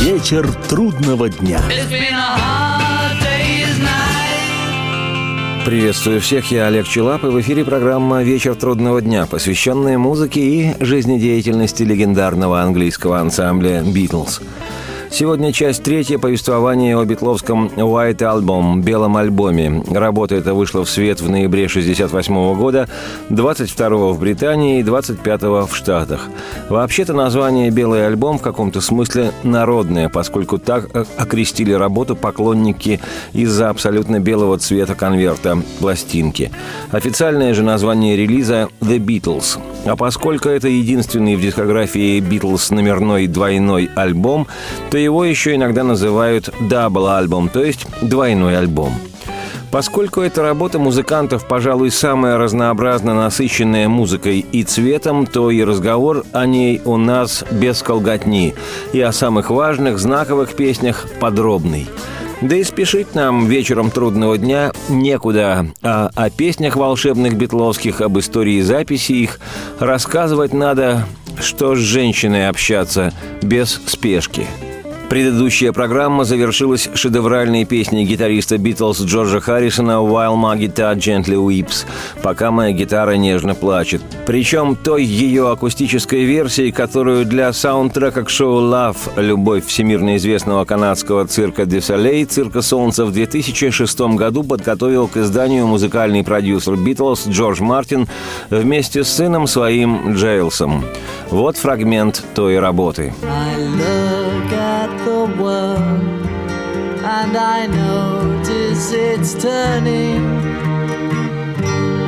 Вечер трудного дня. Приветствую всех, я Олег Челап, и в эфире программа «Вечер трудного дня», посвященная музыке и жизнедеятельности легендарного английского ансамбля «Битлз». Сегодня часть третья повествования о битловском White Album, белом альбоме. Работа эта вышла в свет в ноябре 1968 года, 22 в Британии и 25 в Штатах. Вообще-то название «Белый альбом» в каком-то смысле народное, поскольку так окрестили работу поклонники из-за абсолютно белого цвета конверта пластинки. Официальное же название релиза «The Beatles». А поскольку это единственный в дискографии Битлз номерной двойной альбом, то его еще иногда называют «double album», то есть двойной альбом. Поскольку эта работа музыкантов, пожалуй, самая разнообразно насыщенная музыкой и цветом, то и разговор о ней у нас без колготни, и о самых важных, знаковых песнях подробный. Да и спешить нам вечером трудного дня некуда, а о песнях волшебных битловских, об истории записи их рассказывать надо, что с женщиной общаться без спешки – Предыдущая программа завершилась шедевральной песней гитариста Битлз Джорджа Харрисона «While my guitar gently weeps» «Пока моя гитара нежно плачет». Причем той ее акустической версии, которую для саундтрека к шоу «Love» «Любовь» всемирно известного канадского цирка «Де Солей» «Цирка Солнца» в 2006 году подготовил к изданию музыкальный продюсер Битлз Джордж Мартин вместе с сыном своим Джейлсом. Вот фрагмент той работы. I look at the world and I notice it's turning.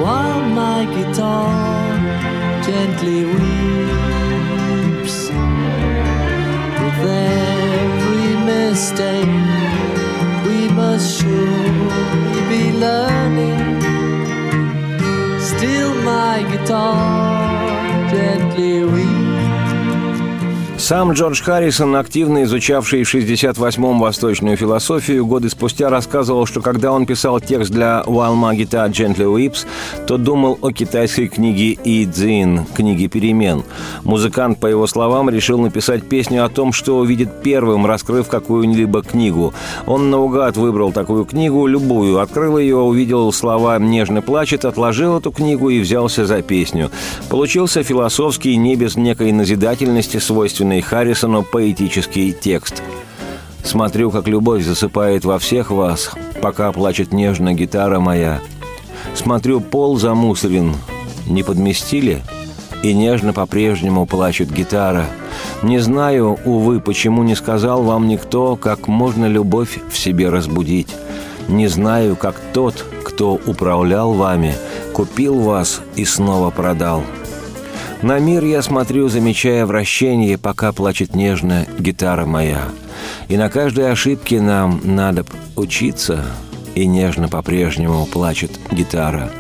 While my guitar gently weeps with every mistake we must surely be learning. Still my guitar gently weeps Сам Джордж Харрисон, активно изучавший в 68-м восточную философию, годы спустя рассказывал, что когда он писал текст для «While my guitar gently weeps», то думал о китайской книге «И Цзин», книге перемен. Музыкант, по его словам, решил написать песню о том, что увидит первым, раскрыв какую-либо книгу. Он наугад выбрал такую книгу, любую, открыл ее, увидел слова «нежно плачет», отложил эту книгу и взялся за песню. Получился философский, не без некой назидательности, свойственный свойственный Харрисону поэтический текст. «Смотрю, как любовь засыпает во всех вас, пока плачет нежно гитара моя. Смотрю, пол замусорен, не подместили?» И нежно по-прежнему плачет гитара. Не знаю, увы, почему не сказал вам никто, как можно любовь в себе разбудить. Не знаю, как тот, кто управлял вами, купил вас и снова продал. На мир я смотрю, замечая вращение, пока плачет нежно гитара моя. И на каждой ошибке нам надо учиться, и нежно по-прежнему плачет гитара.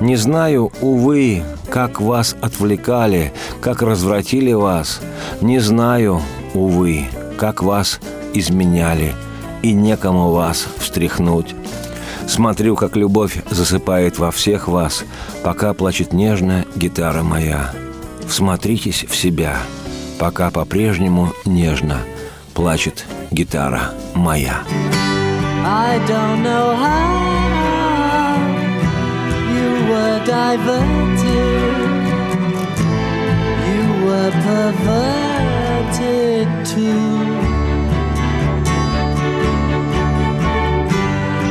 Не знаю, увы, как вас отвлекали, как развратили вас. Не знаю, увы, как вас изменяли, и некому вас встряхнуть. Смотрю, как любовь засыпает во всех вас, пока плачет нежно гитара моя. Всмотритесь в себя, пока по-прежнему нежно плачет гитара моя. I don't know how you were diverted, you were perverted too.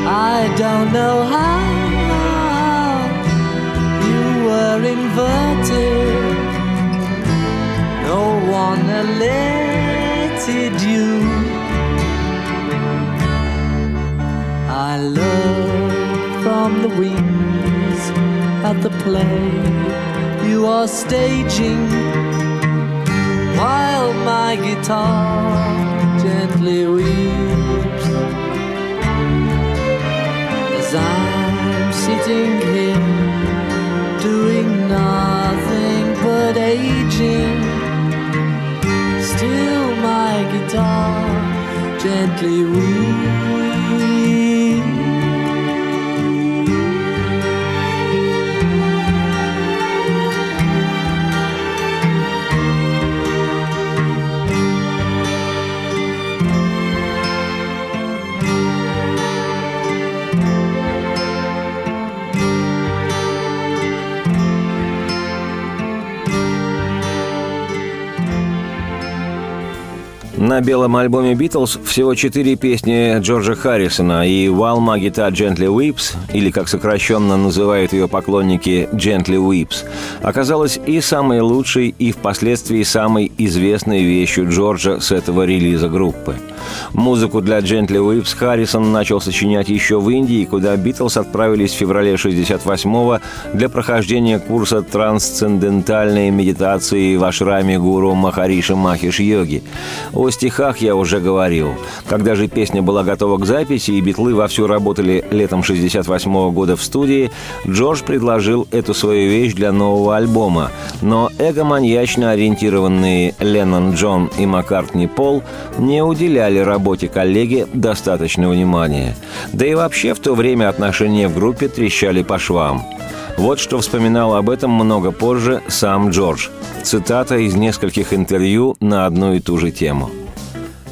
I don't know how you were inverted no one elected you. I look from the wings at the play you are staging while my guitar gently weeps as I'm sitting here gently weeps. На белом альбоме «Битлз» всего четыре песни Джорджа Харрисона, и «While My Guitar Gently Weeps», или, как сокращенно называют ее поклонники, «Gently Weeps», оказалась и самой лучшей, и впоследствии самой известной вещью Джорджа с этого релиза группы. Музыку для «Gently Weeps» Харрисон начал сочинять еще в Индии, куда «Битлз» отправились в феврале 68-го для прохождения курса трансцендентальной медитации в ашраме гуру Махариши Махиш Йоги. О стихах я уже говорил. Когда же песня была готова к записи и битлы вовсю работали летом 68 -го года в студии, Джордж предложил эту свою вещь для нового альбома. Но эго-маньячно ориентированные Леннон Джон и Маккартни Пол не уделяли работе коллеги достаточно внимания. Да и вообще в то время отношения в группе трещали по швам. Вот что вспоминал об этом много позже сам Джордж. Цитата из нескольких интервью на одну и ту же тему.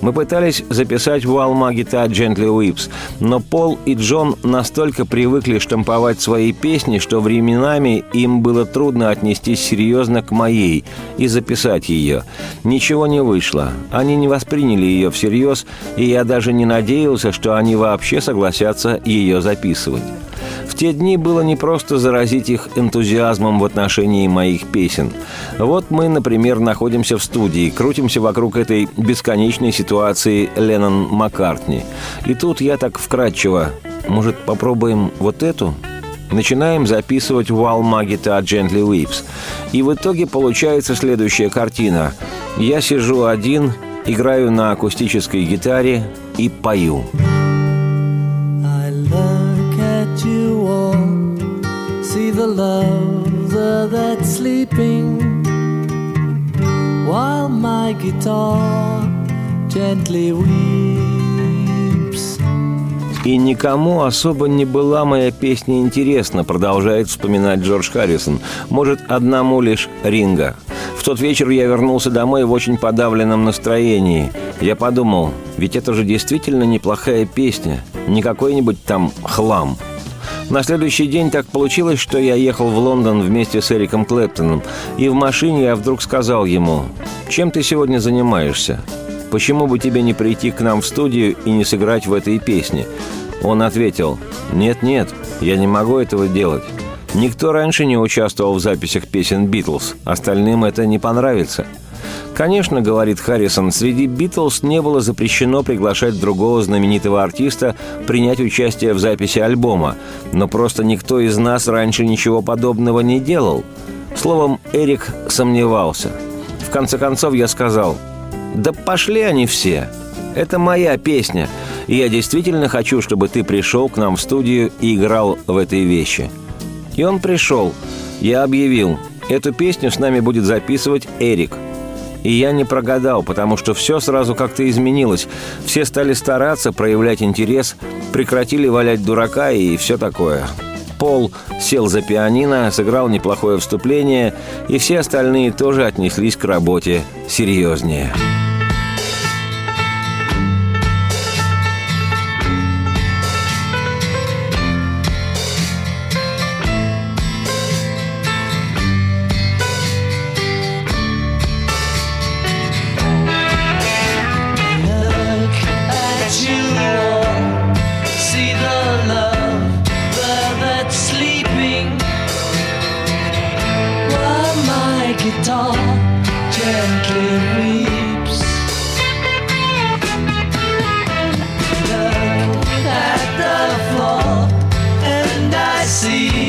Мы пытались записать Уалма Гита Gently Whips, но Пол и Джон настолько привыкли штамповать свои песни, что временами им было трудно отнестись серьезно к моей и записать ее. Ничего не вышло. Они не восприняли ее всерьез, и я даже не надеялся, что они вообще согласятся ее записывать. В те дни было непросто заразить их энтузиазмом в отношении моих песен. Вот мы, например, находимся в студии, крутимся вокруг этой бесконечной ситуации Леннон Маккартни. И тут я так вкратчиво. Может, попробуем вот эту? Начинаем записывать «While Magita Gently Weeps». И в итоге получается следующая картина. Я сижу один, играю на акустической гитаре и пою. Lover that's sleeping while my guitar gently weeps. И никому особо не была моя песня интересна, продолжает вспоминать Джордж Харрисон. Может, одному лишь Ринга. В тот вечер я вернулся домой в очень подавленном настроении. Я подумал, ведь это же действительно неплохая песня, не какой-нибудь там хлам – на следующий день так получилось, что я ехал в Лондон вместе с Эриком Клэптоном, и в машине я вдруг сказал ему, «Чем ты сегодня занимаешься? Почему бы тебе не прийти к нам в студию и не сыграть в этой песне?» Он ответил, «Нет-нет, я не могу этого делать. Никто раньше не участвовал в записях песен «Битлз», остальным это не понравится». Конечно, говорит Харрисон, среди Битлз не было запрещено приглашать другого знаменитого артиста принять участие в записи альбома, но просто никто из нас раньше ничего подобного не делал. Словом, Эрик сомневался. В конце концов я сказал, «Да пошли они все! Это моя песня, и я действительно хочу, чтобы ты пришел к нам в студию и играл в этой вещи». И он пришел. Я объявил, эту песню с нами будет записывать Эрик – и я не прогадал, потому что все сразу как-то изменилось. Все стали стараться, проявлять интерес, прекратили валять дурака и все такое. Пол сел за пианино, сыграл неплохое вступление, и все остальные тоже отнеслись к работе серьезнее. see.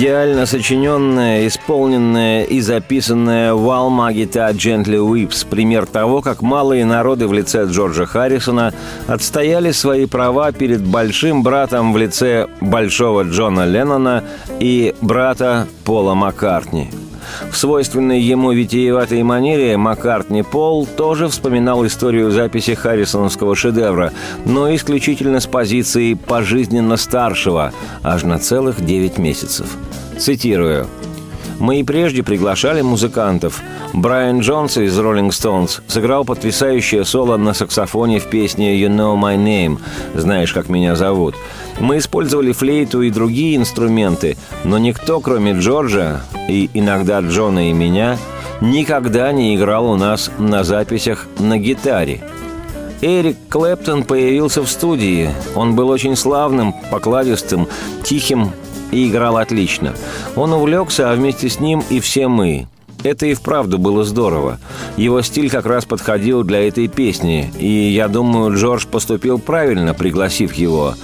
Идеально сочиненная, исполненная и записанная Валма Гита Gently Whips – пример того, как малые народы в лице Джорджа Харрисона отстояли свои права перед большим братом в лице большого Джона Леннона и брата Пола Маккартни – в свойственной ему витиеватой манере Маккартни Пол тоже вспоминал историю записи Харрисоновского шедевра, но исключительно с позиции пожизненно старшего, аж на целых девять месяцев. Цитирую. Мы и прежде приглашали музыкантов. Брайан Джонс из Rolling Stones сыграл потрясающее соло на саксофоне в песне «You Know My Name» «Знаешь, как меня зовут». Мы использовали флейту и другие инструменты, но никто, кроме Джорджа и иногда Джона и меня, никогда не играл у нас на записях на гитаре. Эрик Клэптон появился в студии. Он был очень славным, покладистым, тихим и играл отлично. Он увлекся, а вместе с ним и все мы. Это и вправду было здорово. Его стиль как раз подходил для этой песни, и я думаю, Джордж поступил правильно, пригласив его.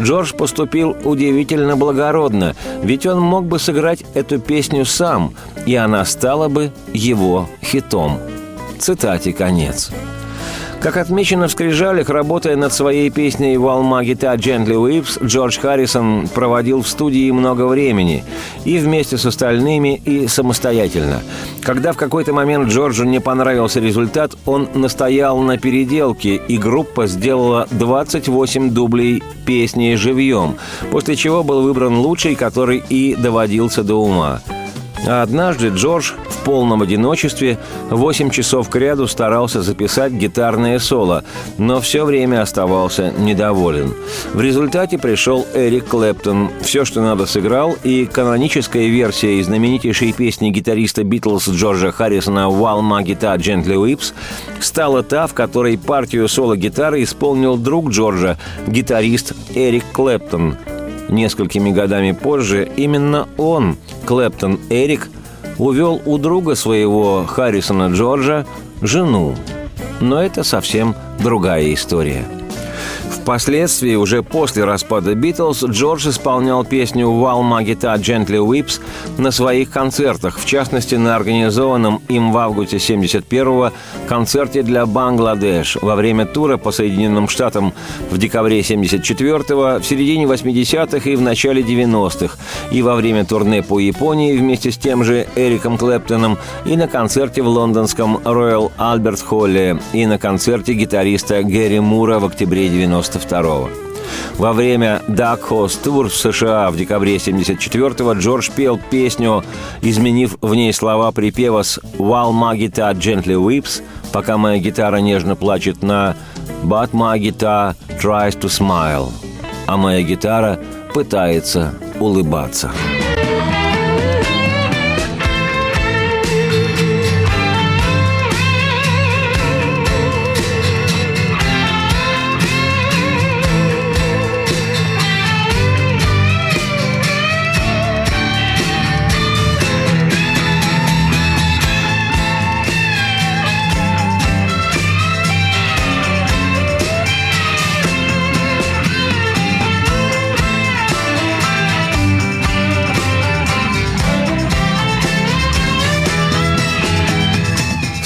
Джордж поступил удивительно благородно, ведь он мог бы сыграть эту песню сам, и она стала бы его хитом. Цитате конец. Как отмечено в скрижалях, работая над своей песней «Волма гита Gently Whips», Джордж Харрисон проводил в студии много времени, и вместе с остальными, и самостоятельно. Когда в какой-то момент Джорджу не понравился результат, он настоял на переделке, и группа сделала 28 дублей песни живьем, после чего был выбран лучший, который и доводился до ума – а однажды Джордж в полном одиночестве 8 часов к ряду старался записать гитарное соло, но все время оставался недоволен. В результате пришел Эрик Клэптон, все, что надо, сыграл, и каноническая версия знаменитейшей песни гитариста Битлз Джорджа Харрисона «Walma Guitar Gently Whips» стала та, в которой партию соло-гитары исполнил друг Джорджа, гитарист Эрик Клэптон – Несколькими годами позже именно он, Клэптон Эрик, увел у друга своего Харрисона Джорджа жену. Но это совсем другая история – Впоследствии, уже после распада Битлз, Джордж исполнял песню «While My Gently Whips» на своих концертах, в частности, на организованном им в августе 71-го концерте для Бангладеш во время тура по Соединенным Штатам в декабре 74-го, в середине 80-х и в начале 90-х, и во время турне по Японии вместе с тем же Эриком Клэптоном, и на концерте в лондонском Royal Albert Холле, и на концерте гитариста Гэри Мура в октябре 90 92 Во время Dark Horse Tour в США в декабре 74-го Джордж пел песню, изменив в ней слова припева с «While my guitar gently weeps», пока моя гитара нежно плачет на «But my guitar tries to smile», а моя гитара пытается улыбаться.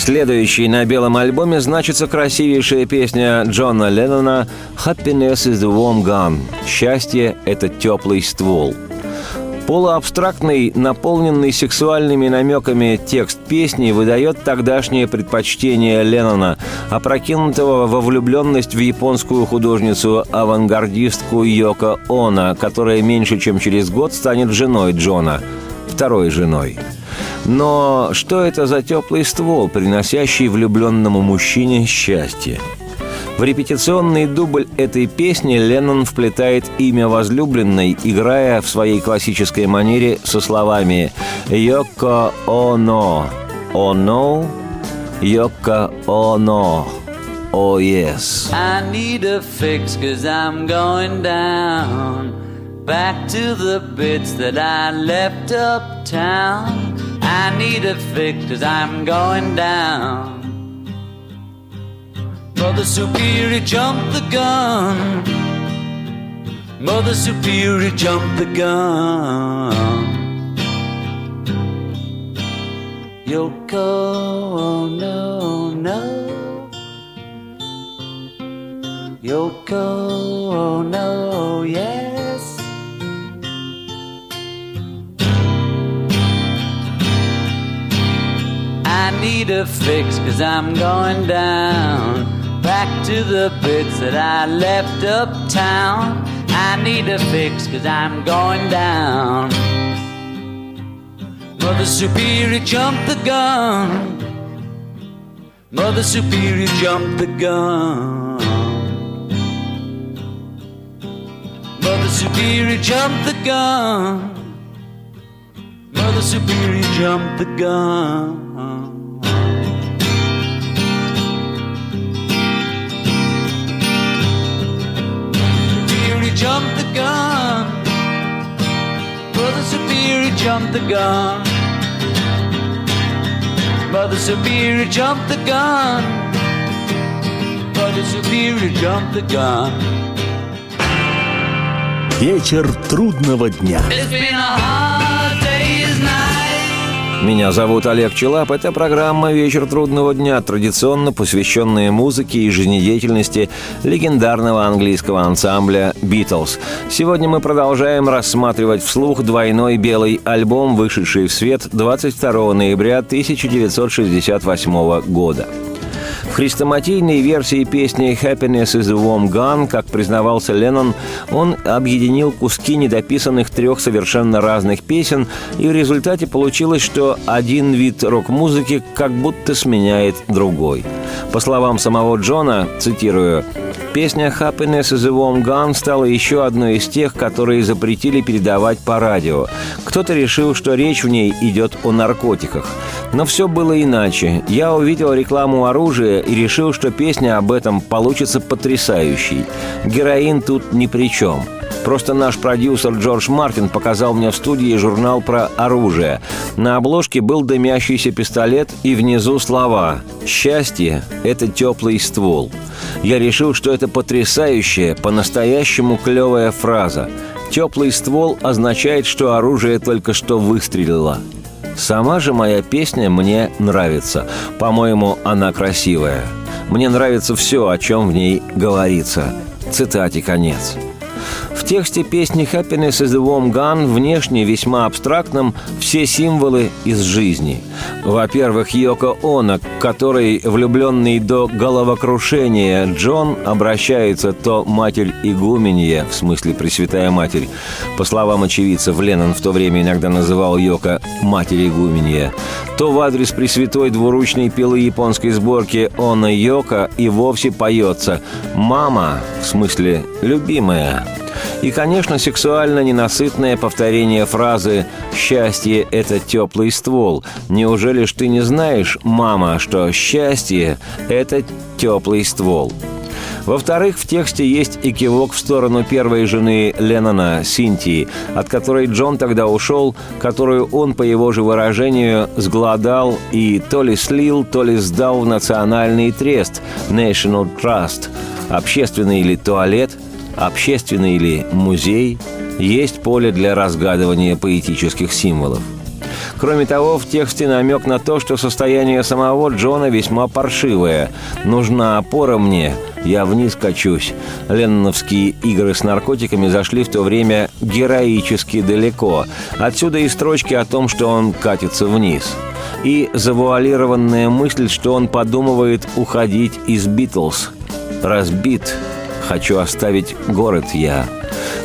Следующей на белом альбоме значится красивейшая песня Джона Леннона «Happiness is the warm gun» – «Счастье – это теплый ствол». Полуабстрактный, наполненный сексуальными намеками текст песни выдает тогдашнее предпочтение Леннона, опрокинутого во влюбленность в японскую художницу-авангардистку Йоко Оно, которая меньше чем через год станет женой Джона, второй женой – но что это за теплый ствол, приносящий влюбленному мужчине счастье? В репетиционный дубль этой песни Леннон вплетает имя возлюбленной, играя в своей классической манере со словами «Йоко Оно», «Оно», «Йоко Оно», «Oh yes». I need a fix cause I'm going down Back to the bits that I left uptown I need a fix cause I'm going down. Mother Superior jumped the gun. Mother Superior jumped the gun. Yoko, oh no, no. Yoko, oh no, yes. I need a fix cause I'm going down. Back to the bits that I left uptown. I need a fix cause I'm going down. Mother Superior jumped the gun. Mother Superior jumped the gun. Mother Superior jumped the gun. Mother Superior jumped the gun jumped the gun. Brother Superior jumped the gun. Brother Superior jumped the gun. Brother Superior jumped the gun. Вечер трудного дня. It's been a hard. Меня зовут Олег Челап. Это программа «Вечер трудного дня», традиционно посвященная музыке и жизнедеятельности легендарного английского ансамбля «Битлз». Сегодня мы продолжаем рассматривать вслух двойной белый альбом, вышедший в свет 22 ноября 1968 года. Хрестоматийной версии песни «Happiness is a warm gun», как признавался Леннон, он объединил куски недописанных трех совершенно разных песен, и в результате получилось, что один вид рок-музыки как будто сменяет другой. По словам самого Джона, цитирую, Песня «Happiness is a Warm Gun» стала еще одной из тех, которые запретили передавать по радио. Кто-то решил, что речь в ней идет о наркотиках. Но все было иначе. Я увидел рекламу оружия и решил, что песня об этом получится потрясающей. Героин тут ни при чем – Просто наш продюсер Джордж Мартин показал мне в студии журнал про оружие. На обложке был дымящийся пистолет и внизу слова «Счастье – это теплый ствол». Я решил, что это потрясающая, по-настоящему клевая фраза. Теплый ствол означает, что оружие только что выстрелило. Сама же моя песня мне нравится. По-моему, она красивая. Мне нравится все, о чем в ней говорится. Цитате конец. В тексте песни «Happiness is the warm gun» внешне весьма абстрактным все символы из жизни. Во-первых, Йоко Оно, который влюбленный до головокрушения Джон обращается то матерь игуменья, в смысле Пресвятая Матерь. По словам очевидцев, Леннон в то время иногда называл Йоко «матерь игуменья», то в адрес Пресвятой двуручной пилы японской сборки Оно Йоко и вовсе поется «Мама», в смысле «любимая». И, конечно, сексуально ненасытное повторение фразы «Счастье – это теплый ствол». Неужели ж ты не знаешь, мама, что счастье – это теплый ствол? Во-вторых, в тексте есть и кивок в сторону первой жены Леннона, Синтии, от которой Джон тогда ушел, которую он, по его же выражению, сгладал и то ли слил, то ли сдал в национальный трест National Trust, общественный или туалет – общественный или музей, есть поле для разгадывания поэтических символов. Кроме того, в тексте намек на то, что состояние самого Джона весьма паршивое. «Нужна опора мне, я вниз качусь». Ленноновские игры с наркотиками зашли в то время героически далеко. Отсюда и строчки о том, что он катится вниз. И завуалированная мысль, что он подумывает уходить из «Битлз». «Разбит, «Хочу оставить город я».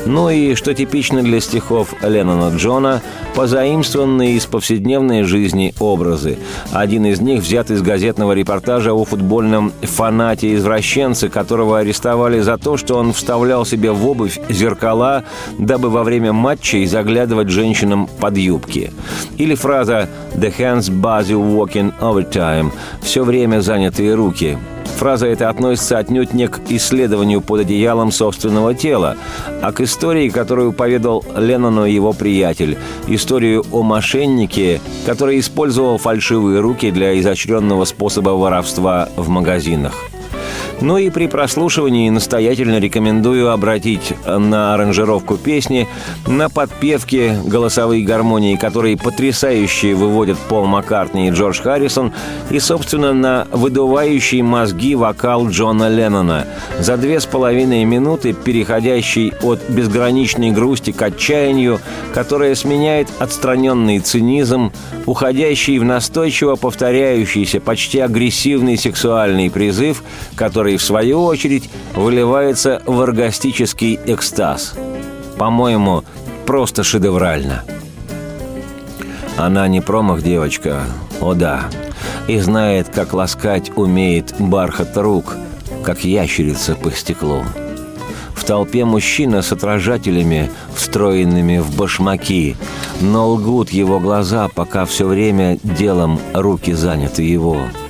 Ну и, что типично для стихов Леннона Джона, позаимствованные из повседневной жизни образы. Один из них взят из газетного репортажа о футбольном фанате-извращенце, которого арестовали за то, что он вставлял себе в обувь зеркала, дабы во время матчей заглядывать женщинам под юбки. Или фраза «The hands busy walking overtime» – «все время занятые руки», Фраза эта относится отнюдь не к исследованию под одеялом собственного тела, а к истории, которую поведал Леннону его приятель. Историю о мошеннике, который использовал фальшивые руки для изощренного способа воровства в магазинах. Ну и при прослушивании настоятельно рекомендую обратить на аранжировку песни, на подпевки голосовые гармонии, которые потрясающе выводят Пол Маккартни и Джордж Харрисон, и, собственно, на выдувающий мозги вокал Джона Леннона. За две с половиной минуты, переходящий от безграничной грусти к отчаянию, которая сменяет отстраненный цинизм, уходящий в настойчиво повторяющийся, почти агрессивный сексуальный призыв, который который, в свою очередь, выливается в оргастический экстаз. По-моему, просто шедеврально. Она не промах девочка, о да, и знает, как ласкать умеет бархат рук, как ящерица по стеклу. В толпе мужчина с отражателями, встроенными в башмаки, но лгут его глаза, пока все время делом руки заняты его –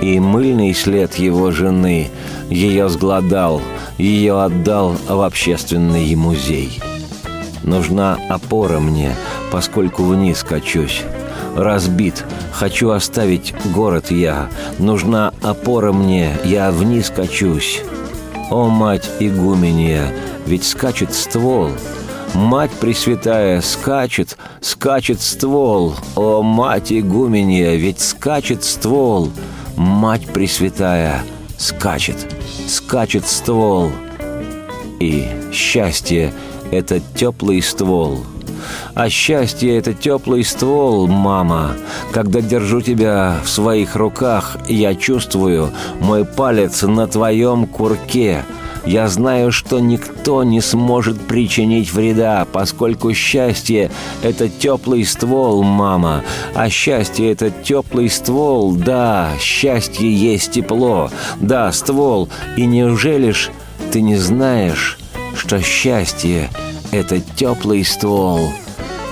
и мыльный след его жены ее сгладал, ее отдал в общественный музей. Нужна опора мне, поскольку вниз качусь. Разбит, хочу оставить город я. Нужна опора мне, я вниз качусь. О, мать игуменья, ведь скачет ствол, Мать Пресвятая скачет, скачет ствол. О, мать игуменья, ведь скачет ствол. Мать Пресвятая скачет, скачет ствол. И счастье — это теплый ствол. А счастье — это теплый ствол, мама. Когда держу тебя в своих руках, я чувствую мой палец на твоем курке — я знаю, что никто не сможет причинить вреда, поскольку счастье — это теплый ствол, мама. А счастье — это теплый ствол, да, счастье есть тепло, да, ствол. И неужели ж ты не знаешь, что счастье — это теплый ствол,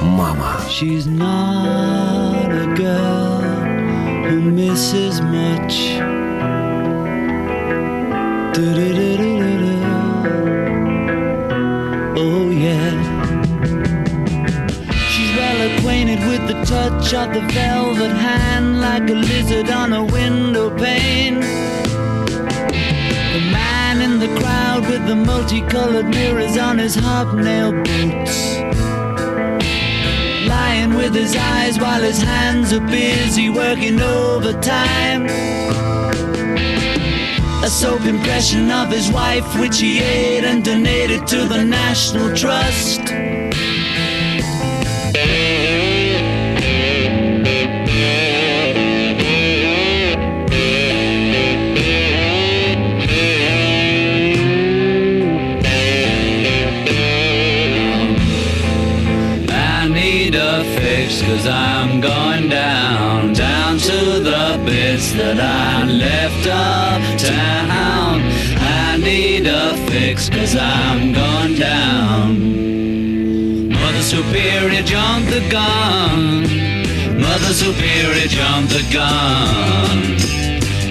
мама? She's not a girl who misses much. Oh yeah. She's well acquainted with the touch of the velvet hand, like a lizard on a window pane. The man in the crowd with the multicolored mirrors on his hobnail boots. Lying with his eyes while his hands are busy working overtime. A soap impression of his wife, which he ate and donated to the National Trust. I need a fix, cause I'm going that I'm left uptown. I need a fix cause I'm going down. Mother Superior jumped the gun. Mother Superior jumped the gun.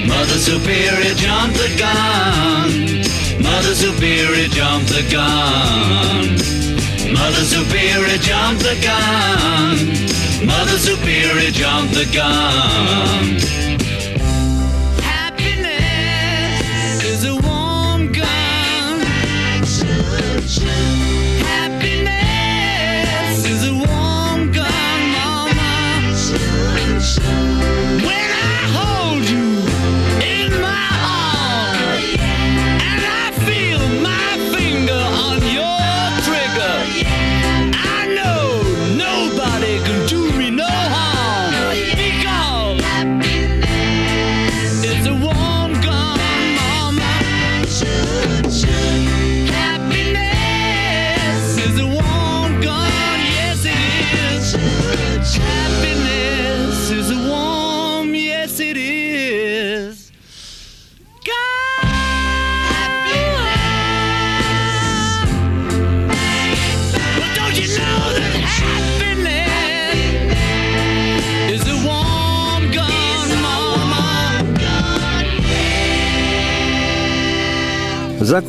Mother Superior jumped the gun. Mother Superior jumped the gun. Mother Superior jumped the gun. Mother Superior jumped the gun.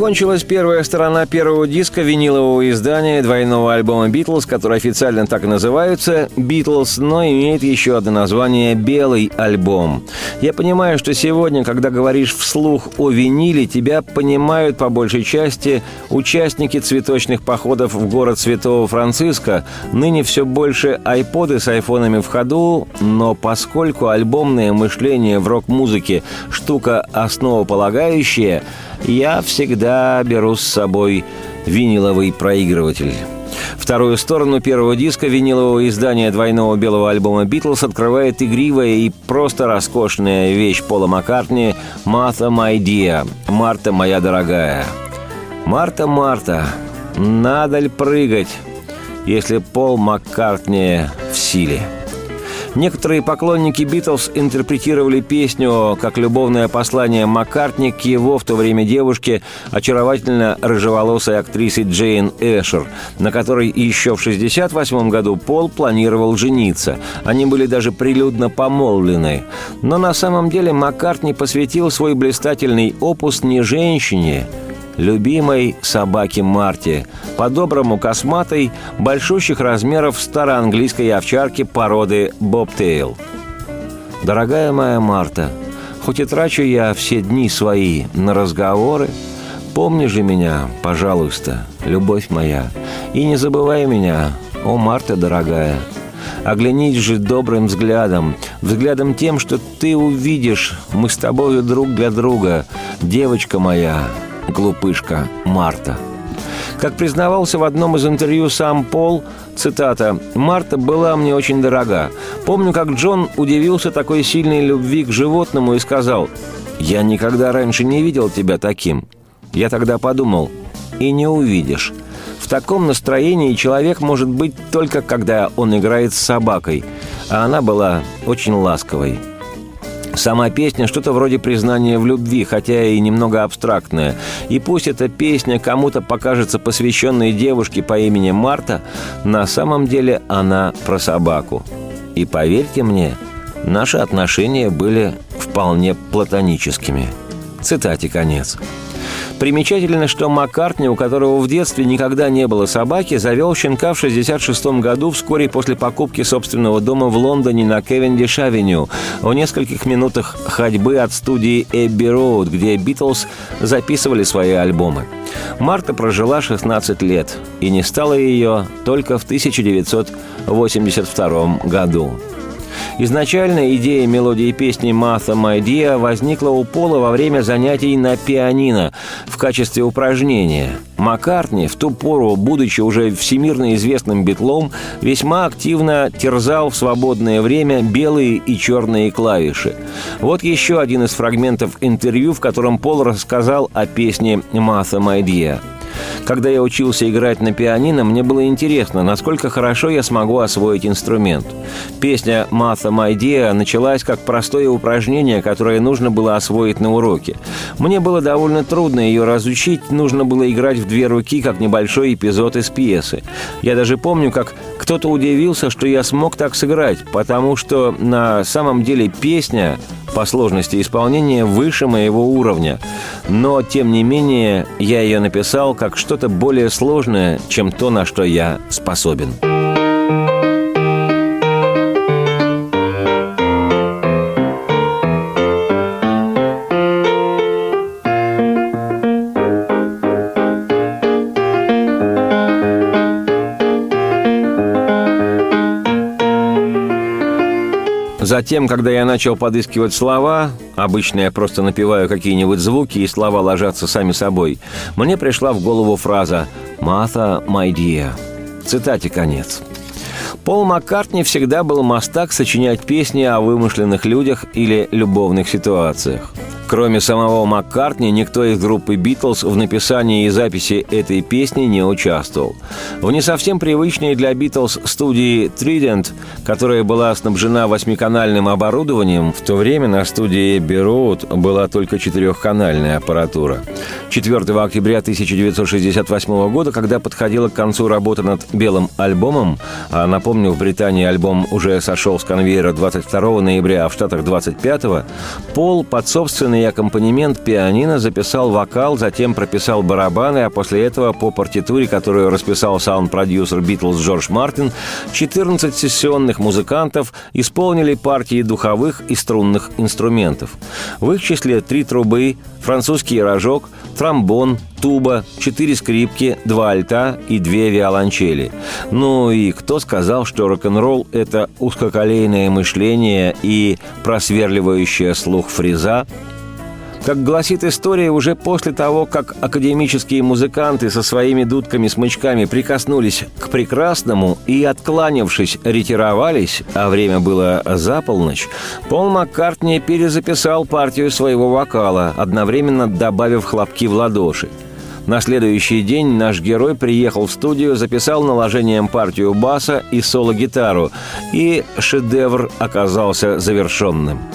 Закончилась первая сторона первого диска винилового издания двойного альбома «Битлз», который официально так и называется «Битлз», но имеет еще одно название «Белый альбом». Я понимаю, что сегодня, когда говоришь вслух о виниле, тебя понимают по большей части участники цветочных походов в город Святого Франциска. Ныне все больше айподы с айфонами в ходу, но поскольку альбомное мышление в рок-музыке – штука основополагающая – я всегда беру с собой виниловый проигрыватель. Вторую сторону первого диска винилового издания двойного белого альбома «Битлз» открывает игривая и просто роскошная вещь Пола Маккартни «Марта, my dear» – «Марта, моя дорогая». «Марта, Марта, надо ли прыгать, если Пол Маккартни в силе?» Некоторые поклонники «Битлз» интерпретировали песню как любовное послание Маккартни к его в то время девушке, очаровательно рыжеволосой актрисе Джейн Эшер, на которой еще в 1968 году Пол планировал жениться. Они были даже прилюдно помолвлены. Но на самом деле Маккартни посвятил свой блистательный опус не женщине – любимой собаке Марте, по-доброму косматой, большущих размеров староанглийской овчарки породы Бобтейл. Дорогая моя Марта, хоть и трачу я все дни свои на разговоры, помни же меня, пожалуйста, любовь моя, и не забывай меня, о Марта дорогая, Оглянись же добрым взглядом, взглядом тем, что ты увидишь, мы с тобою друг для друга, девочка моя, глупышка Марта. Как признавался в одном из интервью сам Пол, цитата, «Марта была мне очень дорога. Помню, как Джон удивился такой сильной любви к животному и сказал, «Я никогда раньше не видел тебя таким». Я тогда подумал, «И не увидишь». В таком настроении человек может быть только когда он играет с собакой, а она была очень ласковой – Сама песня что-то вроде признания в любви, хотя и немного абстрактная. И пусть эта песня кому-то покажется посвященной девушке по имени Марта, на самом деле она про собаку. И поверьте мне, наши отношения были вполне платоническими. Цитате конец. Примечательно, что Маккартни, у которого в детстве никогда не было собаки, завел щенка в 1966 году вскоре после покупки собственного дома в Лондоне на Кевендиш-авеню, в нескольких минутах ходьбы от студии Эбби Роуд, где Битлз записывали свои альбомы. Марта прожила 16 лет, и не стало ее только в 1982 году. Изначально идея мелодии песни «Martha My Dear» возникла у Пола во время занятий на пианино в качестве упражнения. Маккартни, в ту пору, будучи уже всемирно известным битлом, весьма активно терзал в свободное время белые и черные клавиши. Вот еще один из фрагментов интервью, в котором Пол рассказал о песне «Martha My Dear». Когда я учился играть на пианино, мне было интересно, насколько хорошо я смогу освоить инструмент. Песня «Martha My Dear» началась как простое упражнение, которое нужно было освоить на уроке. Мне было довольно трудно ее разучить, нужно было играть в две руки, как небольшой эпизод из пьесы. Я даже помню, как кто-то удивился, что я смог так сыграть, потому что на самом деле песня по сложности исполнения выше моего уровня. Но, тем не менее, я ее написал как что-то более сложное, чем то, на что я способен. Затем, когда я начал подыскивать слова, обычно я просто напеваю какие-нибудь звуки, и слова ложатся сами собой, мне пришла в голову фраза «Martha, my dear». Цитате конец. Пол Маккартни всегда был мастак сочинять песни о вымышленных людях или любовных ситуациях – Кроме самого Маккартни, никто из группы «Битлз» в написании и записи этой песни не участвовал. В не совсем привычной для «Битлз» студии Trident, которая была снабжена восьмиканальным оборудованием, в то время на студии Эбби была только четырехканальная аппаратура. 4 октября 1968 года, когда подходила к концу работа над «Белым альбомом», а напомню, в Британии альбом уже сошел с конвейера 22 ноября, а в Штатах 25 Пол под собственный музыкальный аккомпанемент пианино записал вокал, затем прописал барабаны, а после этого по партитуре, которую расписал саунд-продюсер Битлз Джордж Мартин, 14 сессионных музыкантов исполнили партии духовых и струнных инструментов. В их числе три трубы, французский рожок, тромбон, туба, четыре скрипки, два альта и две виолончели. Ну и кто сказал, что рок-н-ролл – это узкоколейное мышление и просверливающая слух фреза, как гласит история, уже после того, как академические музыканты со своими дудками-смычками прикоснулись к прекрасному и, откланившись, ретировались, а время было за полночь, Пол Маккартни перезаписал партию своего вокала, одновременно добавив хлопки в ладоши. На следующий день наш герой приехал в студию, записал наложением партию баса и соло-гитару, и шедевр оказался завершенным –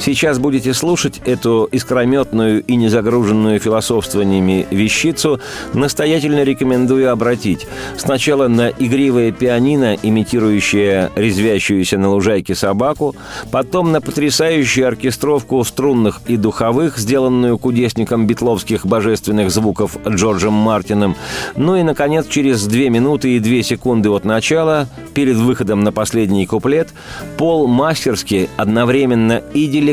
Сейчас будете слушать эту искрометную и незагруженную философствованиями вещицу, настоятельно рекомендую обратить. Сначала на игривое пианино, имитирующее резвящуюся на лужайке собаку, потом на потрясающую оркестровку струнных и духовых, сделанную кудесником битловских божественных звуков Джорджем Мартином, ну и, наконец, через две минуты и две секунды от начала, перед выходом на последний куплет, Пол мастерски одновременно и деликатно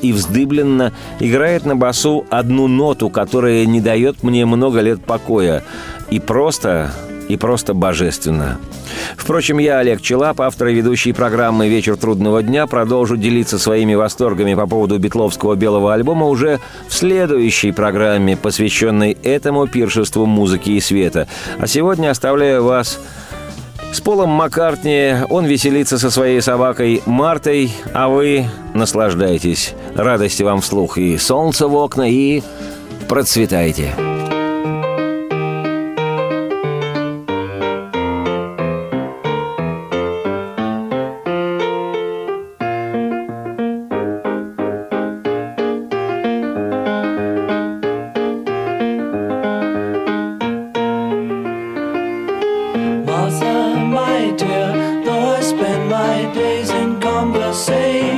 и вздыбленно играет на басу одну ноту, которая не дает мне много лет покоя. И просто, и просто божественно. Впрочем, я, Олег Челап, автор и ведущий программы «Вечер трудного дня», продолжу делиться своими восторгами по поводу битловского белого альбома уже в следующей программе, посвященной этому пиршеству музыки и света. А сегодня оставляю вас с Полом Маккартни он веселится со своей собакой Мартой, а вы наслаждайтесь. Радости вам вслух и солнце в окна, и процветайте. conversation,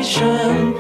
salvation